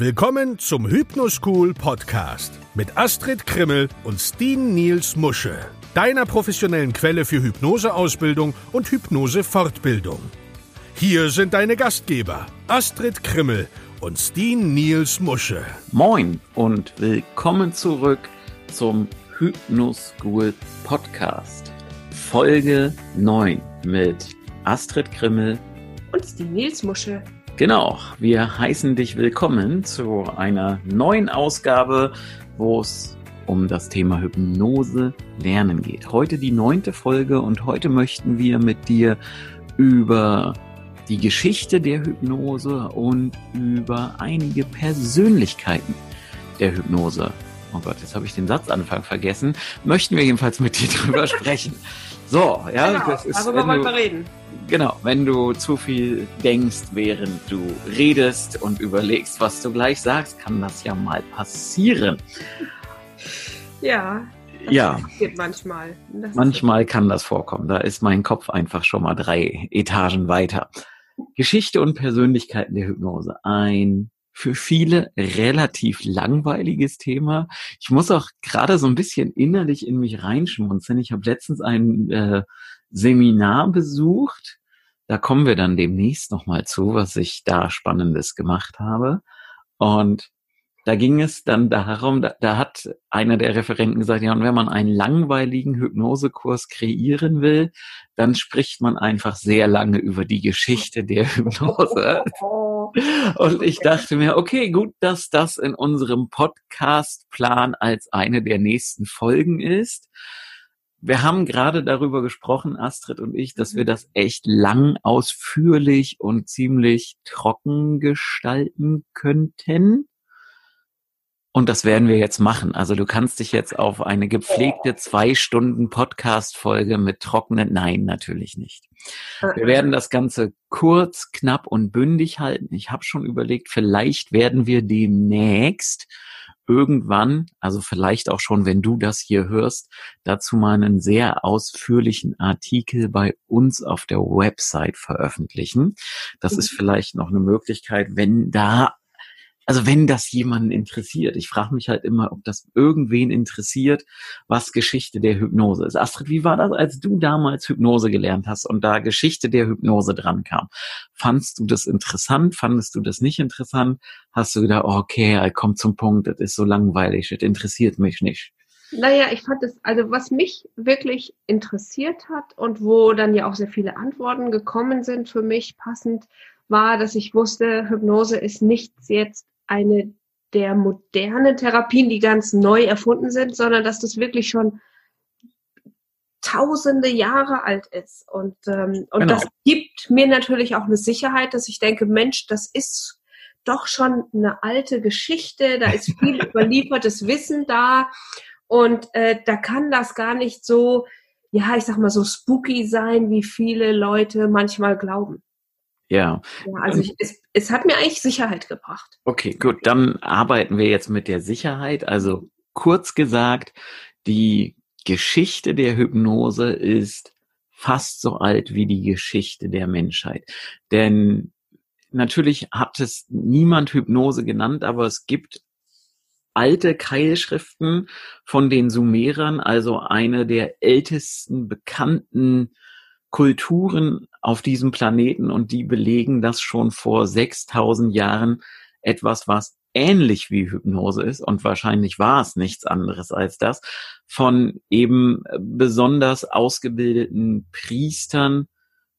Willkommen zum Hypnoschool Podcast mit Astrid Krimmel und Steen Niels Musche, deiner professionellen Quelle für Hypnoseausbildung und Hypnosefortbildung. Hier sind deine Gastgeber Astrid Krimmel und Steen Niels Musche. Moin und willkommen zurück zum Hypnoschool Podcast. Folge 9 mit Astrid Krimmel und die Nils Musche. Genau, wir heißen dich willkommen zu einer neuen Ausgabe, wo es um das Thema Hypnose lernen geht. Heute die neunte Folge und heute möchten wir mit dir über die Geschichte der Hypnose und über einige Persönlichkeiten der Hypnose. Oh Gott, jetzt habe ich den Satzanfang vergessen. Möchten wir jedenfalls mit dir drüber sprechen. So, ja, genau, das ist. Darüber wollen wir reden. Genau, wenn du zu viel denkst, während du redest und überlegst, was du gleich sagst, kann das ja mal passieren. Ja. ja. manchmal. Das manchmal kann das vorkommen. Da ist mein Kopf einfach schon mal drei Etagen weiter. Geschichte und Persönlichkeiten der Hypnose. Ein für viele relativ langweiliges Thema. Ich muss auch gerade so ein bisschen innerlich in mich reinschmunzeln. Ich habe letztens ein äh, Seminar besucht. Da kommen wir dann demnächst nochmal zu, was ich da Spannendes gemacht habe. Und da ging es dann darum, da, da hat einer der Referenten gesagt, ja, und wenn man einen langweiligen Hypnosekurs kreieren will, dann spricht man einfach sehr lange über die Geschichte der Hypnose. Und ich dachte mir, okay, gut, dass das in unserem Podcastplan als eine der nächsten Folgen ist wir haben gerade darüber gesprochen, Astrid und ich, dass wir das echt lang, ausführlich und ziemlich trocken gestalten könnten. Und das werden wir jetzt machen. Also du kannst dich jetzt auf eine gepflegte zwei Stunden Podcast-Folge mit trockenen, nein, natürlich nicht. Wir werden das Ganze kurz, knapp und bündig halten. Ich habe schon überlegt, vielleicht werden wir demnächst irgendwann, also vielleicht auch schon, wenn du das hier hörst, dazu mal einen sehr ausführlichen Artikel bei uns auf der Website veröffentlichen. Das ist mhm. vielleicht noch eine Möglichkeit, wenn da also wenn das jemanden interessiert, ich frage mich halt immer, ob das irgendwen interessiert, was Geschichte der Hypnose ist. Astrid, wie war das, als du damals Hypnose gelernt hast und da Geschichte der Hypnose dran kam? Fandst du das interessant? Fandest du das nicht interessant? Hast du gedacht, okay, komm zum Punkt, das ist so langweilig, das interessiert mich nicht? Naja, ich fand es, also was mich wirklich interessiert hat und wo dann ja auch sehr viele Antworten gekommen sind für mich passend, war, dass ich wusste, Hypnose ist nichts jetzt eine der modernen Therapien, die ganz neu erfunden sind, sondern dass das wirklich schon tausende Jahre alt ist. Und, ähm, und genau. das gibt mir natürlich auch eine Sicherheit, dass ich denke, Mensch, das ist doch schon eine alte Geschichte, da ist viel überliefertes Wissen da und äh, da kann das gar nicht so, ja, ich sag mal so spooky sein, wie viele Leute manchmal glauben. Ja. ja also ich, es, es hat mir eigentlich Sicherheit gebracht. Okay, gut. Dann arbeiten wir jetzt mit der Sicherheit. Also kurz gesagt, die Geschichte der Hypnose ist fast so alt wie die Geschichte der Menschheit. Denn natürlich hat es niemand Hypnose genannt, aber es gibt alte Keilschriften von den Sumerern, also eine der ältesten bekannten Kulturen auf diesem Planeten und die belegen das schon vor 6000 Jahren etwas, was ähnlich wie Hypnose ist und wahrscheinlich war es nichts anderes als das, von eben besonders ausgebildeten Priestern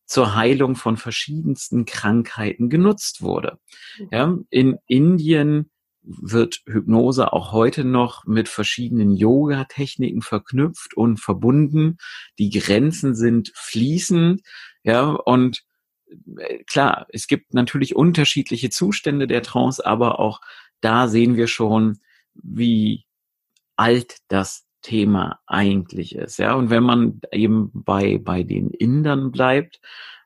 zur Heilung von verschiedensten Krankheiten genutzt wurde. Mhm. Ja, in Indien wird Hypnose auch heute noch mit verschiedenen Yoga-Techniken verknüpft und verbunden. Die Grenzen sind fließend, ja, und äh, klar, es gibt natürlich unterschiedliche Zustände der Trance, aber auch da sehen wir schon, wie alt das Thema eigentlich ist, ja. Und wenn man eben bei, bei den Indern bleibt,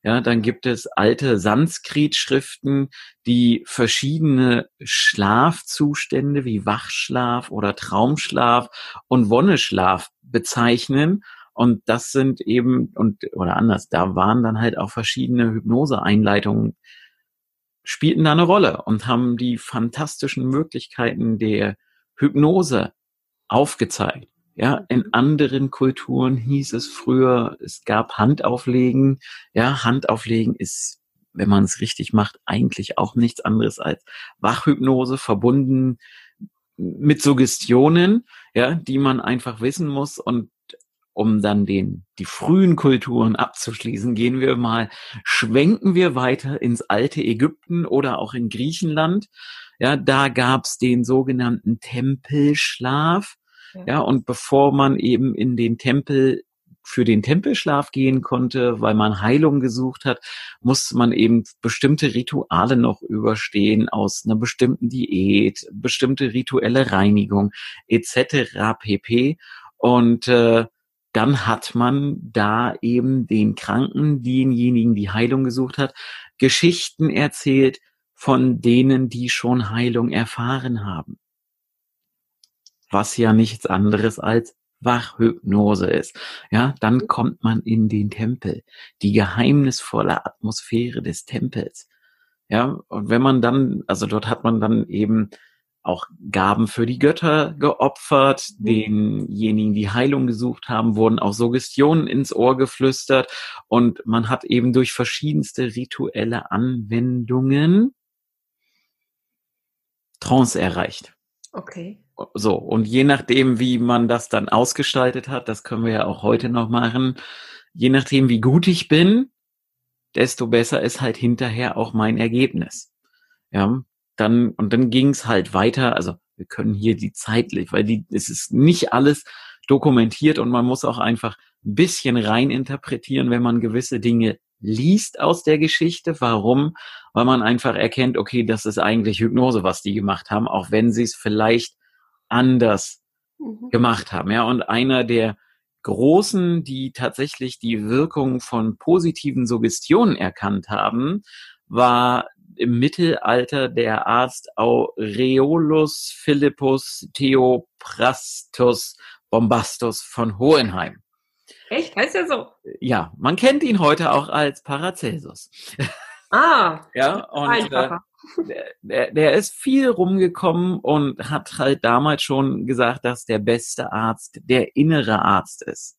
ja, dann gibt es alte Sanskrit-Schriften, die verschiedene Schlafzustände wie Wachschlaf oder Traumschlaf und Wonneschlaf bezeichnen. Und das sind eben, und, oder anders, da waren dann halt auch verschiedene Hypnoseeinleitungen spielten da eine Rolle und haben die fantastischen Möglichkeiten der Hypnose aufgezeigt. Ja, in anderen Kulturen hieß es früher, es gab Handauflegen. Ja, Handauflegen ist, wenn man es richtig macht, eigentlich auch nichts anderes als Wachhypnose verbunden mit Suggestionen, ja, die man einfach wissen muss und um dann den, die frühen Kulturen abzuschließen, gehen wir mal, schwenken wir weiter ins alte Ägypten oder auch in Griechenland. Ja, da gab's den sogenannten Tempelschlaf. Ja. ja, und bevor man eben in den Tempel für den Tempelschlaf gehen konnte, weil man Heilung gesucht hat, musste man eben bestimmte Rituale noch überstehen aus einer bestimmten Diät, bestimmte rituelle Reinigung etc. pp. Und äh, dann hat man da eben den Kranken, denjenigen, die Heilung gesucht hat, Geschichten erzählt von denen, die schon Heilung erfahren haben. Was ja nichts anderes als Wachhypnose ist. Ja, dann kommt man in den Tempel, die geheimnisvolle Atmosphäre des Tempels. Ja, und wenn man dann, also dort hat man dann eben auch Gaben für die Götter geopfert, mhm. denjenigen, die Heilung gesucht haben, wurden auch Suggestionen ins Ohr geflüstert und man hat eben durch verschiedenste rituelle Anwendungen Trance erreicht. Okay. So, und je nachdem, wie man das dann ausgestaltet hat, das können wir ja auch heute noch machen, je nachdem, wie gut ich bin, desto besser ist halt hinterher auch mein Ergebnis. Ja, dann, und dann ging es halt weiter. Also wir können hier die zeitlich, weil die, es ist nicht alles dokumentiert und man muss auch einfach ein bisschen rein interpretieren, wenn man gewisse Dinge liest aus der Geschichte. Warum? Weil man einfach erkennt, okay, das ist eigentlich Hypnose, was die gemacht haben, auch wenn sie es vielleicht anders mhm. gemacht haben. Ja, und einer der Großen, die tatsächlich die Wirkung von positiven Suggestionen erkannt haben, war im Mittelalter der Arzt Aureolus Philippus Theoprastus Bombastus von Hohenheim. Echt? Heißt er so? Ja, man kennt ihn heute auch als Paracelsus. Ah, ja, und äh, der, der ist viel rumgekommen und hat halt damals schon gesagt, dass der beste Arzt der innere Arzt ist.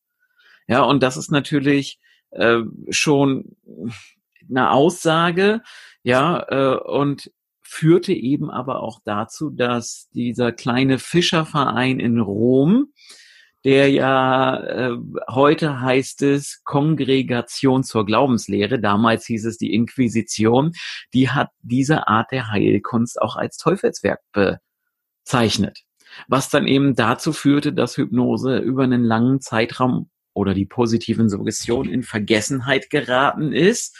Ja, und das ist natürlich äh, schon eine Aussage, ja, äh, und führte eben aber auch dazu, dass dieser kleine Fischerverein in Rom, der ja äh, heute heißt es Kongregation zur Glaubenslehre, damals hieß es die Inquisition, die hat diese Art der Heilkunst auch als Teufelswerk bezeichnet. Was dann eben dazu führte, dass Hypnose über einen langen Zeitraum oder die positiven Suggestionen in Vergessenheit geraten ist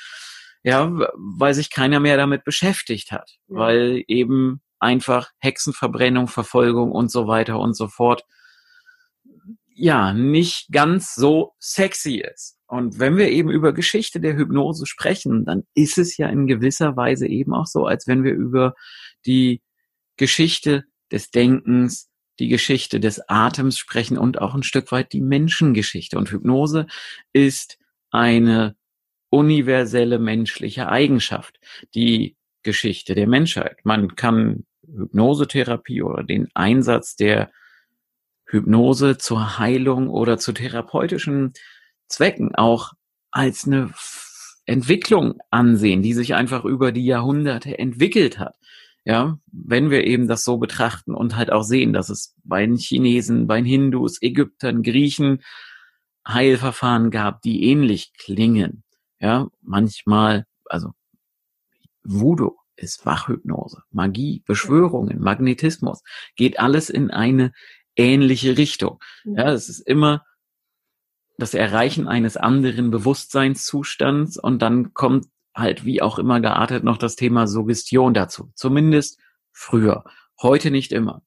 ja, weil sich keiner mehr damit beschäftigt hat, ja. weil eben einfach Hexenverbrennung, Verfolgung und so weiter und so fort ja nicht ganz so sexy ist. Und wenn wir eben über Geschichte der Hypnose sprechen, dann ist es ja in gewisser Weise eben auch so, als wenn wir über die Geschichte des Denkens, die Geschichte des Atems sprechen und auch ein Stück weit die Menschengeschichte. Und Hypnose ist eine universelle menschliche Eigenschaft, die Geschichte der Menschheit. Man kann Hypnosetherapie oder den Einsatz der Hypnose zur Heilung oder zu therapeutischen Zwecken auch als eine Entwicklung ansehen, die sich einfach über die Jahrhunderte entwickelt hat. Ja, wenn wir eben das so betrachten und halt auch sehen, dass es bei den Chinesen, bei den Hindus, Ägyptern, Griechen Heilverfahren gab, die ähnlich klingen. Ja, manchmal, also Voodoo ist Wachhypnose, Magie, Beschwörungen, Magnetismus, geht alles in eine ähnliche Richtung. Ja, es ist immer das Erreichen eines anderen Bewusstseinszustands und dann kommt halt wie auch immer geartet noch das Thema Suggestion dazu. Zumindest früher. Heute nicht immer.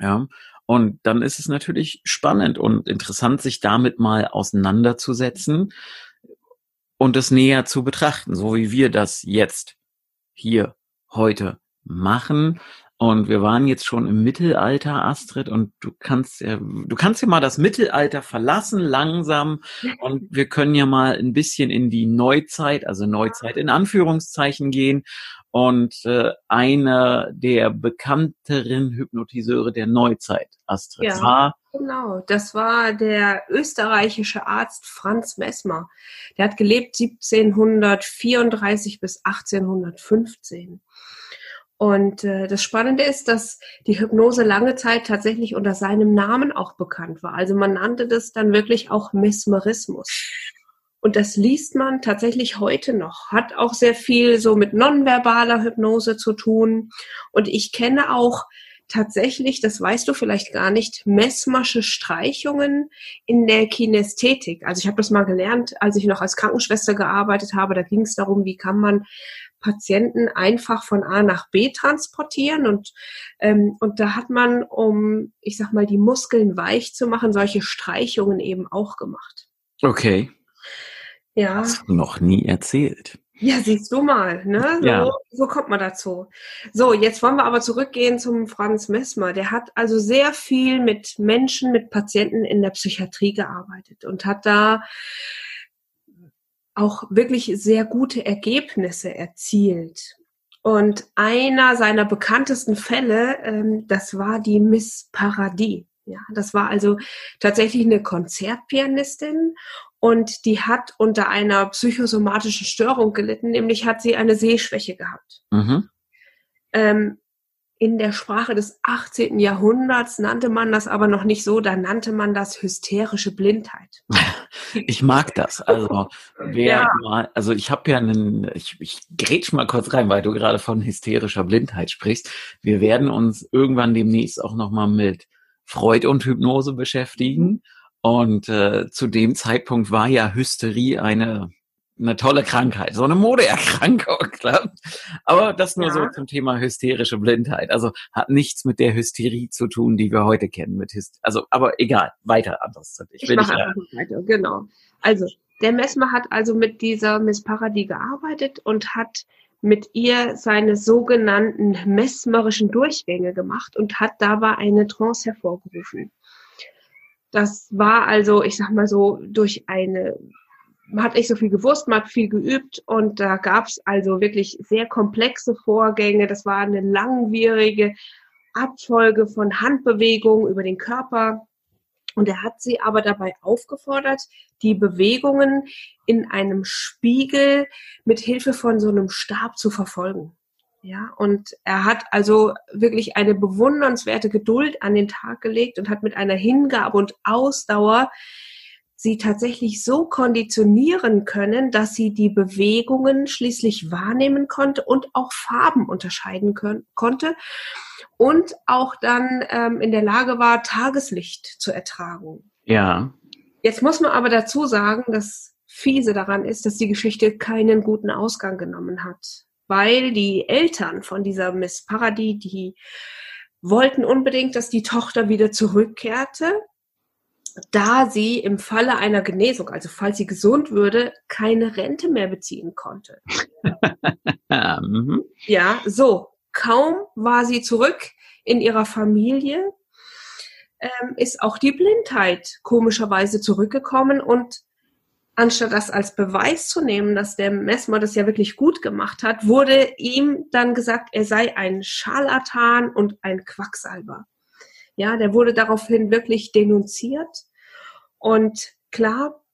Ja. Und dann ist es natürlich spannend und interessant, sich damit mal auseinanderzusetzen und es näher zu betrachten, so wie wir das jetzt hier heute machen. Und wir waren jetzt schon im Mittelalter, Astrid, und du kannst ja, du kannst ja mal das Mittelalter verlassen, langsam. Und wir können ja mal ein bisschen in die Neuzeit, also Neuzeit in Anführungszeichen gehen. Und äh, einer der bekannteren Hypnotiseure der Neuzeit, Astrid, ja, war. Genau, das war der österreichische Arzt Franz Messmer. Der hat gelebt 1734 bis 1815. Und äh, das Spannende ist, dass die Hypnose lange Zeit tatsächlich unter seinem Namen auch bekannt war. Also man nannte das dann wirklich auch Mesmerismus. Und das liest man tatsächlich heute noch. Hat auch sehr viel so mit nonverbaler Hypnose zu tun. Und ich kenne auch tatsächlich, das weißt du vielleicht gar nicht, messmasche Streichungen in der Kinästhetik. Also ich habe das mal gelernt, als ich noch als Krankenschwester gearbeitet habe. Da ging es darum, wie kann man Patienten einfach von A nach B transportieren und ähm, und da hat man, um ich sag mal die Muskeln weich zu machen, solche Streichungen eben auch gemacht. Okay. Ja. Hast du noch nie erzählt. Ja, siehst du mal, ne? So, ja. so kommt man dazu. So, jetzt wollen wir aber zurückgehen zum Franz Messmer. Der hat also sehr viel mit Menschen, mit Patienten in der Psychiatrie gearbeitet und hat da auch wirklich sehr gute Ergebnisse erzielt. Und einer seiner bekanntesten Fälle, ähm, das war die Miss Paradis. Ja, das war also tatsächlich eine Konzertpianistin und die hat unter einer psychosomatischen Störung gelitten, nämlich hat sie eine Sehschwäche gehabt. Mhm. Ähm, in der Sprache des 18. Jahrhunderts nannte man das aber noch nicht so, da nannte man das hysterische Blindheit. Ich mag das. Also, wer ja. mal, also ich habe ja einen, ich, ich grätsch mal kurz rein, weil du gerade von hysterischer Blindheit sprichst. Wir werden uns irgendwann demnächst auch nochmal mit Freud und Hypnose beschäftigen. Und äh, zu dem Zeitpunkt war ja Hysterie eine eine tolle Krankheit, so eine Modeerkrankung. Klar. Aber das nur ja. so zum Thema hysterische Blindheit. Also hat nichts mit der Hysterie zu tun, die wir heute kennen. Mit Hyst also, aber egal, weiter anders. Ich, ich mache einfach weiter, genau. Also, der Messmer hat also mit dieser Miss Paradis gearbeitet und hat mit ihr seine sogenannten mesmerischen Durchgänge gemacht und hat dabei eine Trance hervorgerufen. Das war also, ich sag mal so, durch eine man hat nicht so viel gewusst, man hat viel geübt und da gab es also wirklich sehr komplexe Vorgänge. Das war eine langwierige Abfolge von Handbewegungen über den Körper. Und er hat sie aber dabei aufgefordert, die Bewegungen in einem Spiegel mit Hilfe von so einem Stab zu verfolgen. Ja, und er hat also wirklich eine bewundernswerte Geduld an den Tag gelegt und hat mit einer Hingabe und Ausdauer sie tatsächlich so konditionieren können, dass sie die Bewegungen schließlich wahrnehmen konnte und auch Farben unterscheiden können, konnte und auch dann ähm, in der Lage war, Tageslicht zu ertragen. Ja. Jetzt muss man aber dazu sagen, dass fiese daran ist, dass die Geschichte keinen guten Ausgang genommen hat, weil die Eltern von dieser Miss Paradis, die wollten unbedingt, dass die Tochter wieder zurückkehrte da sie im Falle einer Genesung, also falls sie gesund würde, keine Rente mehr beziehen konnte. Mhm. ja, so. Kaum war sie zurück in ihrer Familie, ähm, ist auch die Blindheit komischerweise zurückgekommen und anstatt das als Beweis zu nehmen, dass der Messmer das ja wirklich gut gemacht hat, wurde ihm dann gesagt, er sei ein Scharlatan und ein Quacksalber. Ja, der wurde daraufhin wirklich denunziert. Und klar,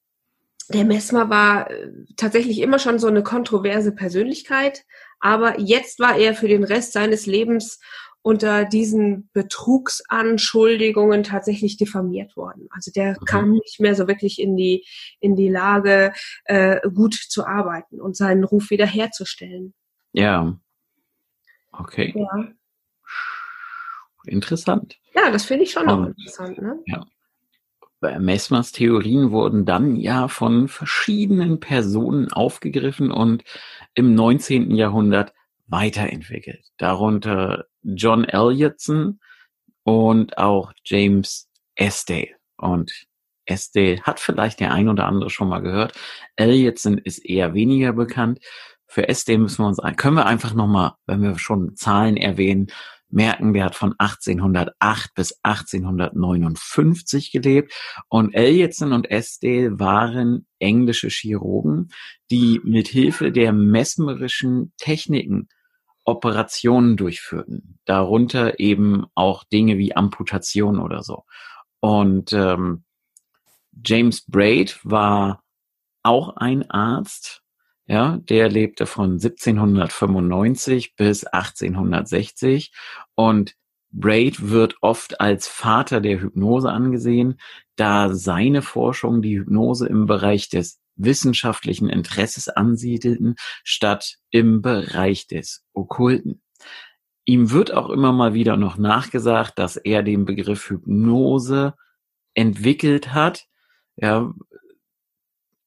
der Messmer war äh, tatsächlich immer schon so eine kontroverse Persönlichkeit, aber jetzt war er für den Rest seines Lebens unter diesen Betrugsanschuldigungen tatsächlich diffamiert worden. Also der mhm. kam nicht mehr so wirklich in die in die Lage, äh, gut zu arbeiten und seinen Ruf wiederherzustellen. Ja. Okay. Ja. Interessant. Ja, das finde ich schon auch interessant. Ne? Ja. Messmers Theorien wurden dann ja von verschiedenen Personen aufgegriffen und im 19. Jahrhundert weiterentwickelt. Darunter John Elliotson und auch James Esdale. Und Esdale hat vielleicht der ein oder andere schon mal gehört. Elliotson ist eher weniger bekannt. Für Esdale müssen wir uns, können wir einfach nochmal, wenn wir schon Zahlen erwähnen, merken, der hat von 1808 bis 1859 gelebt. Und Elliotson und Estelle waren englische Chirurgen, die mit Hilfe der mesmerischen Techniken Operationen durchführten. Darunter eben auch Dinge wie Amputation oder so. Und ähm, James Braid war auch ein Arzt, ja, der lebte von 1795 bis 1860 und Braid wird oft als Vater der Hypnose angesehen, da seine Forschung die Hypnose im Bereich des wissenschaftlichen Interesses ansiedelten, statt im Bereich des Okkulten. Ihm wird auch immer mal wieder noch nachgesagt, dass er den Begriff Hypnose entwickelt hat, ja,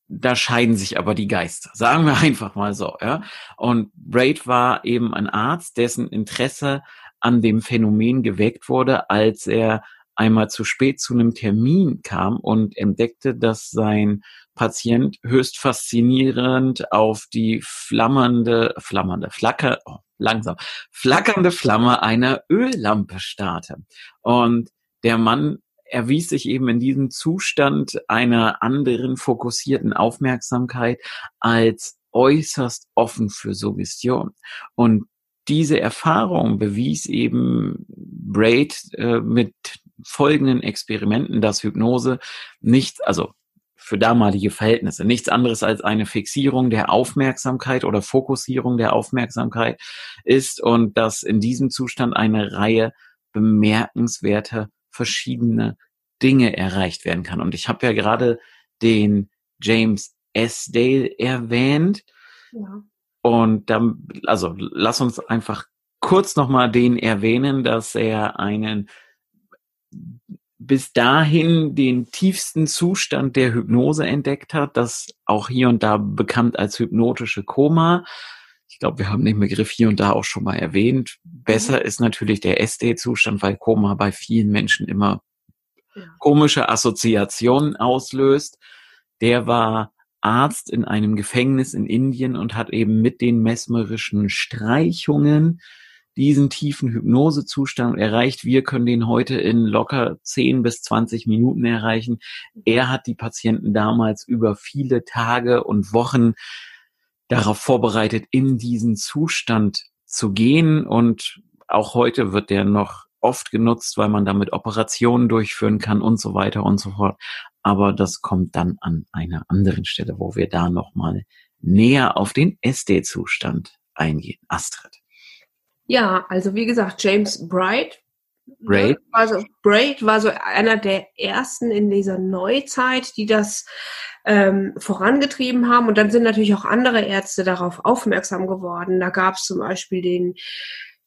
da scheiden sich aber die Geister, sagen wir einfach mal so, ja. Und Braid war eben ein Arzt, dessen Interesse an dem Phänomen geweckt wurde, als er einmal zu spät zu einem Termin kam und entdeckte, dass sein Patient höchst faszinierend auf die flammernde, flammernde, flacker, oh, langsam, flackernde Flamme einer Öllampe starrte. Und der Mann erwies sich eben in diesem Zustand einer anderen fokussierten Aufmerksamkeit als äußerst offen für Suggestion. Und diese Erfahrung bewies eben Braid äh, mit folgenden Experimenten, dass Hypnose nicht, also für damalige Verhältnisse, nichts anderes als eine Fixierung der Aufmerksamkeit oder Fokussierung der Aufmerksamkeit ist und dass in diesem Zustand eine Reihe bemerkenswerter verschiedene Dinge erreicht werden kann. Und ich habe ja gerade den James S. Dale erwähnt. Ja. Und dann, also lass uns einfach kurz nochmal den erwähnen, dass er einen bis dahin den tiefsten Zustand der Hypnose entdeckt hat, das auch hier und da bekannt als hypnotische Koma. Ich glaube, wir haben den Begriff hier und da auch schon mal erwähnt. Besser mhm. ist natürlich der SD-Zustand, weil Koma bei vielen Menschen immer ja. komische Assoziationen auslöst. Der war Arzt in einem Gefängnis in Indien und hat eben mit den mesmerischen Streichungen diesen tiefen Hypnosezustand erreicht. Wir können den heute in locker 10 bis 20 Minuten erreichen. Er hat die Patienten damals über viele Tage und Wochen darauf vorbereitet, in diesen Zustand zu gehen. Und auch heute wird der noch oft genutzt, weil man damit Operationen durchführen kann und so weiter und so fort. Aber das kommt dann an einer anderen Stelle, wo wir da nochmal näher auf den SD-Zustand eingehen. Astrid. Ja, also wie gesagt, James Bright. Braid. War so, Braid war so einer der ersten in dieser Neuzeit, die das ähm, vorangetrieben haben. Und dann sind natürlich auch andere Ärzte darauf aufmerksam geworden. Da gab es zum Beispiel den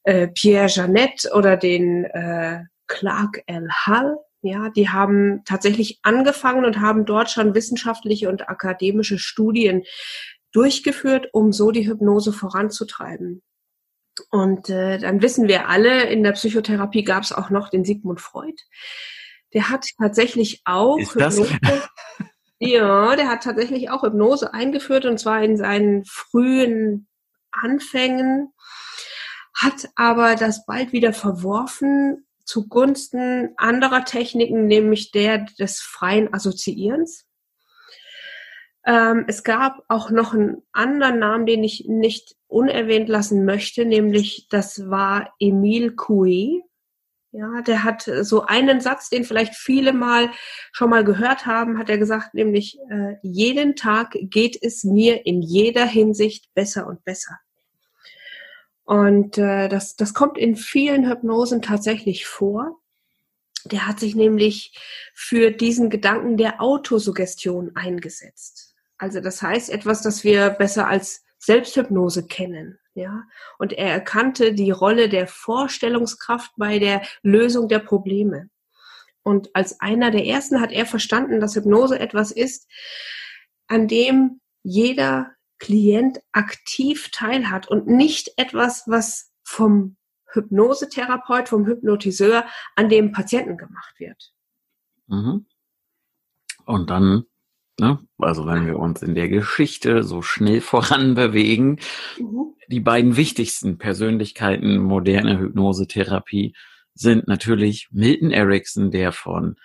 äh, Pierre Jeannette oder den äh, Clark L. Hull. Ja, die haben tatsächlich angefangen und haben dort schon wissenschaftliche und akademische Studien durchgeführt, um so die Hypnose voranzutreiben. Und äh, dann wissen wir alle, in der Psychotherapie gab es auch noch den Sigmund Freud. Der hat tatsächlich auch Ist das? Hypnose, ja, der hat tatsächlich auch Hypnose eingeführt und zwar in seinen frühen Anfängen hat aber das bald wieder verworfen zugunsten anderer Techniken, nämlich der des freien Assoziierens. Ähm, es gab auch noch einen anderen Namen, den ich nicht unerwähnt lassen möchte, nämlich das war Emile Coué. Ja, der hat so einen Satz, den vielleicht viele mal schon mal gehört haben, hat er gesagt, nämlich äh, jeden Tag geht es mir in jeder Hinsicht besser und besser. Und äh, das, das kommt in vielen Hypnosen tatsächlich vor. Der hat sich nämlich für diesen Gedanken der Autosuggestion eingesetzt. Also das heißt etwas, das wir besser als Selbsthypnose kennen. Ja, und er erkannte die Rolle der Vorstellungskraft bei der Lösung der Probleme. Und als einer der ersten hat er verstanden, dass Hypnose etwas ist, an dem jeder Klient aktiv teilhat und nicht etwas, was vom Hypnosetherapeut, vom Hypnotiseur an dem Patienten gemacht wird. Mhm. Und dann Ne? Also wenn wir uns in der Geschichte so schnell voran bewegen, mhm. die beiden wichtigsten Persönlichkeiten moderner Hypnosetherapie sind natürlich Milton Erickson, der von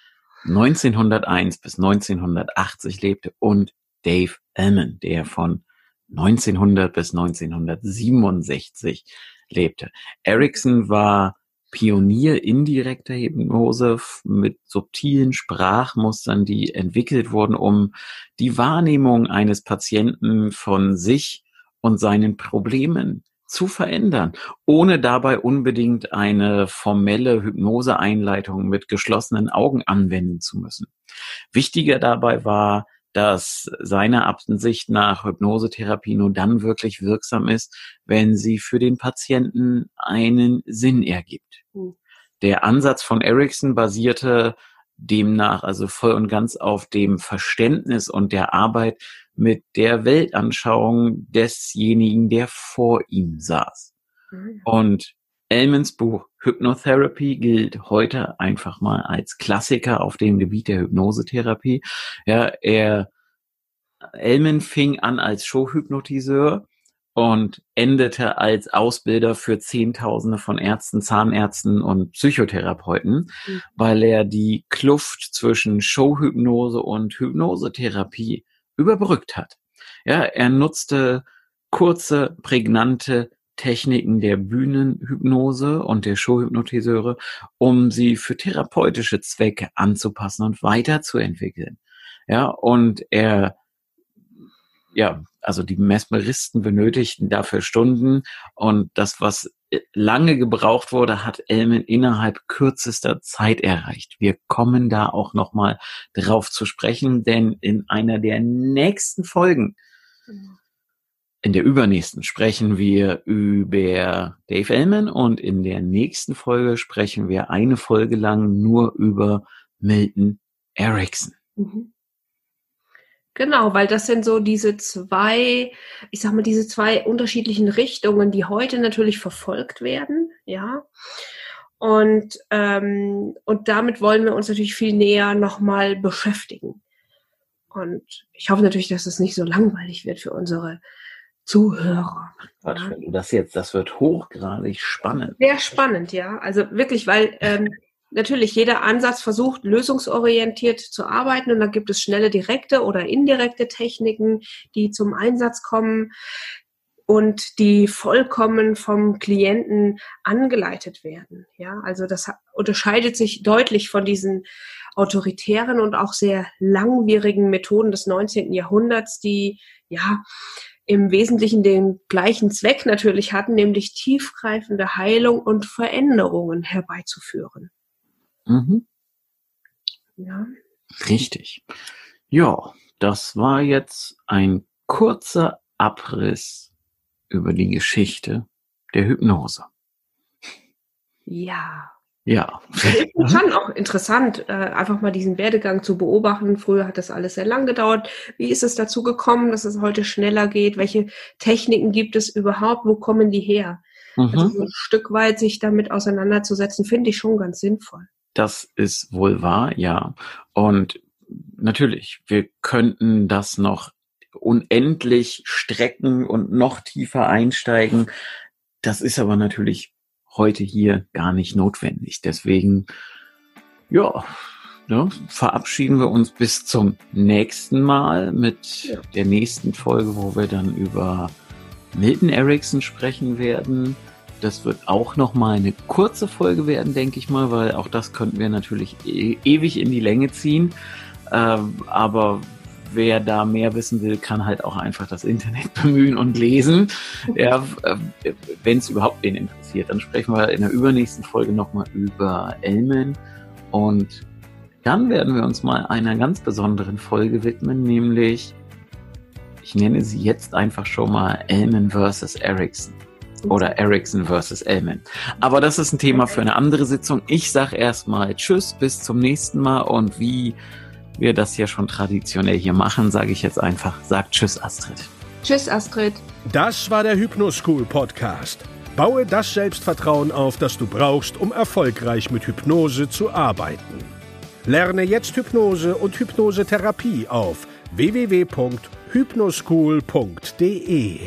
1901 bis 1980 lebte, und Dave Ellman, der von 1900 bis 1967 lebte. Erickson war Pionier indirekter Hypnose mit subtilen Sprachmustern, die entwickelt wurden, um die Wahrnehmung eines Patienten von sich und seinen Problemen zu verändern, ohne dabei unbedingt eine formelle Hypnoseeinleitung mit geschlossenen Augen anwenden zu müssen. Wichtiger dabei war, dass seiner Absicht nach Hypnosetherapie nur dann wirklich wirksam ist, wenn sie für den Patienten einen Sinn ergibt. Der Ansatz von Erickson basierte demnach also voll und ganz auf dem Verständnis und der Arbeit mit der Weltanschauung desjenigen, der vor ihm saß. Mhm. Und Elmans Buch Hypnotherapy gilt heute einfach mal als Klassiker auf dem Gebiet der Hypnosetherapie. Ja, er, Elman fing an als Showhypnotiseur und endete als Ausbilder für Zehntausende von Ärzten, Zahnärzten und Psychotherapeuten, mhm. weil er die Kluft zwischen Showhypnose und Hypnosetherapie überbrückt hat. Ja, er nutzte kurze, prägnante Techniken der Bühnenhypnose und der Showhypnotiseure, um sie für therapeutische Zwecke anzupassen und weiterzuentwickeln. Ja, und er, ja, also die Mesmeristen benötigten dafür Stunden und das, was lange gebraucht wurde, hat Elmen innerhalb kürzester Zeit erreicht. Wir kommen da auch nochmal drauf zu sprechen, denn in einer der nächsten Folgen genau. In der übernächsten sprechen wir über Dave Ellman und in der nächsten Folge sprechen wir eine Folge lang nur über Milton Erickson. Mhm. Genau, weil das sind so diese zwei, ich sag mal, diese zwei unterschiedlichen Richtungen, die heute natürlich verfolgt werden, ja. Und, ähm, und damit wollen wir uns natürlich viel näher nochmal beschäftigen. Und ich hoffe natürlich, dass es nicht so langweilig wird für unsere Zuhörer. Das jetzt, das wird hochgradig spannend. Sehr spannend, ja. Also wirklich, weil ähm, natürlich jeder Ansatz versucht, lösungsorientiert zu arbeiten und da gibt es schnelle direkte oder indirekte Techniken, die zum Einsatz kommen und die vollkommen vom Klienten angeleitet werden. Ja, also das unterscheidet sich deutlich von diesen autoritären und auch sehr langwierigen Methoden des 19. Jahrhunderts, die ja im Wesentlichen den gleichen Zweck natürlich hatten, nämlich tiefgreifende Heilung und Veränderungen herbeizuführen. Mhm. Ja. Richtig. Ja, das war jetzt ein kurzer Abriss über die Geschichte der Hypnose. Ja. Ja. ist schon auch interessant, äh, einfach mal diesen Werdegang zu beobachten. Früher hat das alles sehr lang gedauert. Wie ist es dazu gekommen, dass es heute schneller geht? Welche Techniken gibt es überhaupt? Wo kommen die her? Mhm. Also so ein Stück weit sich damit auseinanderzusetzen, finde ich schon ganz sinnvoll. Das ist wohl wahr, ja. Und natürlich, wir könnten das noch unendlich strecken und noch tiefer einsteigen. Das ist aber natürlich heute hier gar nicht notwendig. Deswegen, ja, ne, verabschieden wir uns bis zum nächsten Mal mit ja. der nächsten Folge, wo wir dann über Milton Erickson sprechen werden. Das wird auch noch mal eine kurze Folge werden, denke ich mal, weil auch das könnten wir natürlich e ewig in die Länge ziehen. Ähm, aber wer da mehr wissen will, kann halt auch einfach das Internet bemühen und lesen. Ja, äh, wenn es überhaupt wen interessiert. Dann sprechen wir in der übernächsten Folge nochmal über Elmen und dann werden wir uns mal einer ganz besonderen Folge widmen, nämlich ich nenne sie jetzt einfach schon mal Elman versus Ericsson oder Ericsson versus Elman. Aber das ist ein Thema für eine andere Sitzung. Ich sage erstmal Tschüss, bis zum nächsten Mal und wie wir das ja schon traditionell hier machen, sage ich jetzt einfach, sag Tschüss, Astrid. Tschüss, Astrid. Das war der Hypnoschool Podcast. Baue das Selbstvertrauen auf, das du brauchst, um erfolgreich mit Hypnose zu arbeiten. Lerne jetzt Hypnose und Hypnosetherapie auf www.hypnoschool.de